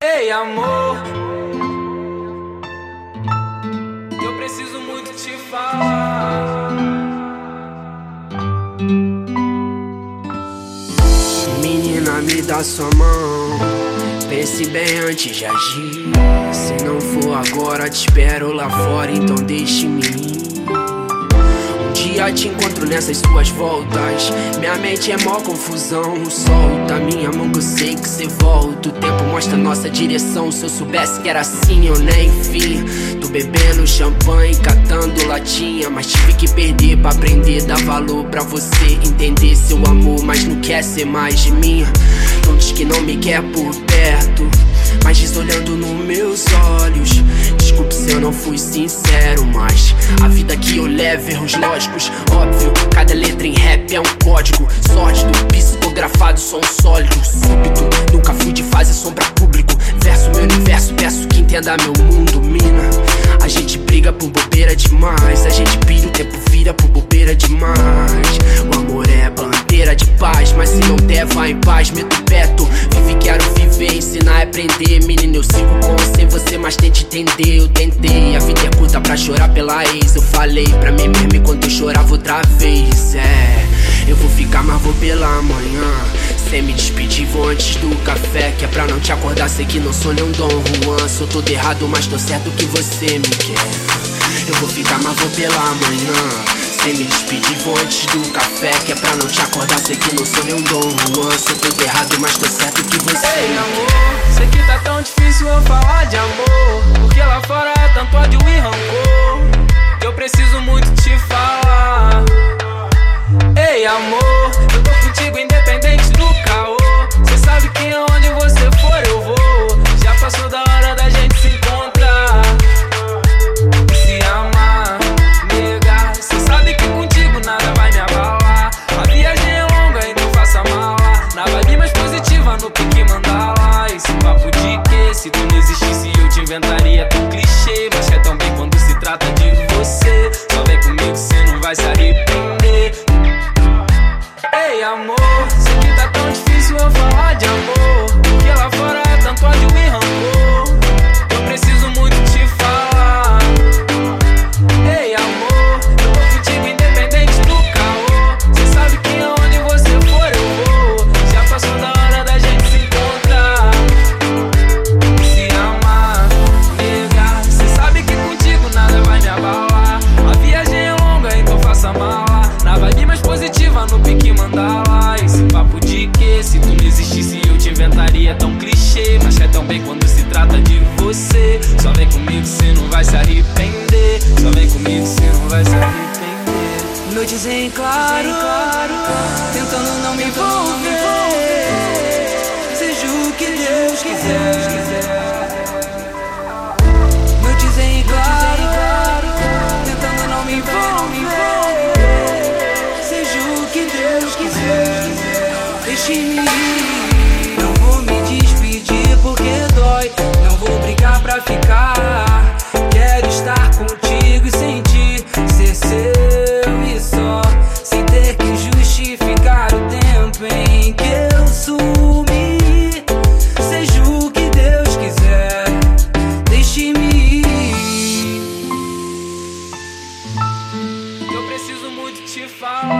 Ei, amor, eu preciso muito te falar. Menina, me dá sua mão. Pense bem antes de agir. Se não for agora, te espero lá fora, então deixe-me ir dia te encontro nessas suas voltas. Minha mente é mó confusão. Solta minha mão que eu sei que cê volta. O tempo mostra nossa direção. Se eu soubesse que era assim, eu nem fim. Tô bebendo champanhe, catando latinha. Mas tive que perder pra aprender. Dar valor pra você entender seu amor. Mas não quer ser mais de mim. Não diz que não me quer por perto. Mas diz olhando nos meus olhos. Não fui sincero, mas a vida que eu levo, erros lógicos, óbvio. Cada letra em rap é um código sórdido, psicografado, som sólido, súbito. Nunca fui de fase sombra público. Verso meu universo, peço que entenda meu mundo, mina. A gente briga por bobeira demais, a gente pira, o tempo vira por bobeira demais. O amor é bandeira de paz, mas se não der, vai em paz, meto perto. É aprender. Menino, eu sigo com sem você, mas tente entender. Eu tentei, a vida é curta pra chorar pela ex. Eu falei pra mim mesmo enquanto eu chorava outra vez. É, eu vou ficar, mas vou pela manhã. Sem me despedir, vou antes do café. Que é pra não te acordar, sei que não sou nem um Dom Juan. Sou todo errado, mas tô certo que você me quer. Eu vou ficar, mas vou pela manhã. Sem me despedir, vou antes do café. Que é pra não te acordar, sei que não sou nem um Dom Juan. Sou todo errado, mas tô certo que você Ei, amor, tão difícil amor, pique mandala. Esse papo de que se tu não existisse eu te inventaria tão clichê. Mas é tão bem quando se trata de você. Só vem comigo, cê não vai se arrepender. Só vem comigo, cê não vai se arrepender. Noites em claro, tentando não me envolver. Não vou me despedir porque dói. Não vou brigar pra ficar. Quero estar contigo e sentir ser seu e só. Sem ter que justificar o tempo em que eu sumi. Seja o que Deus quiser, deixe-me ir. Eu preciso muito te falar.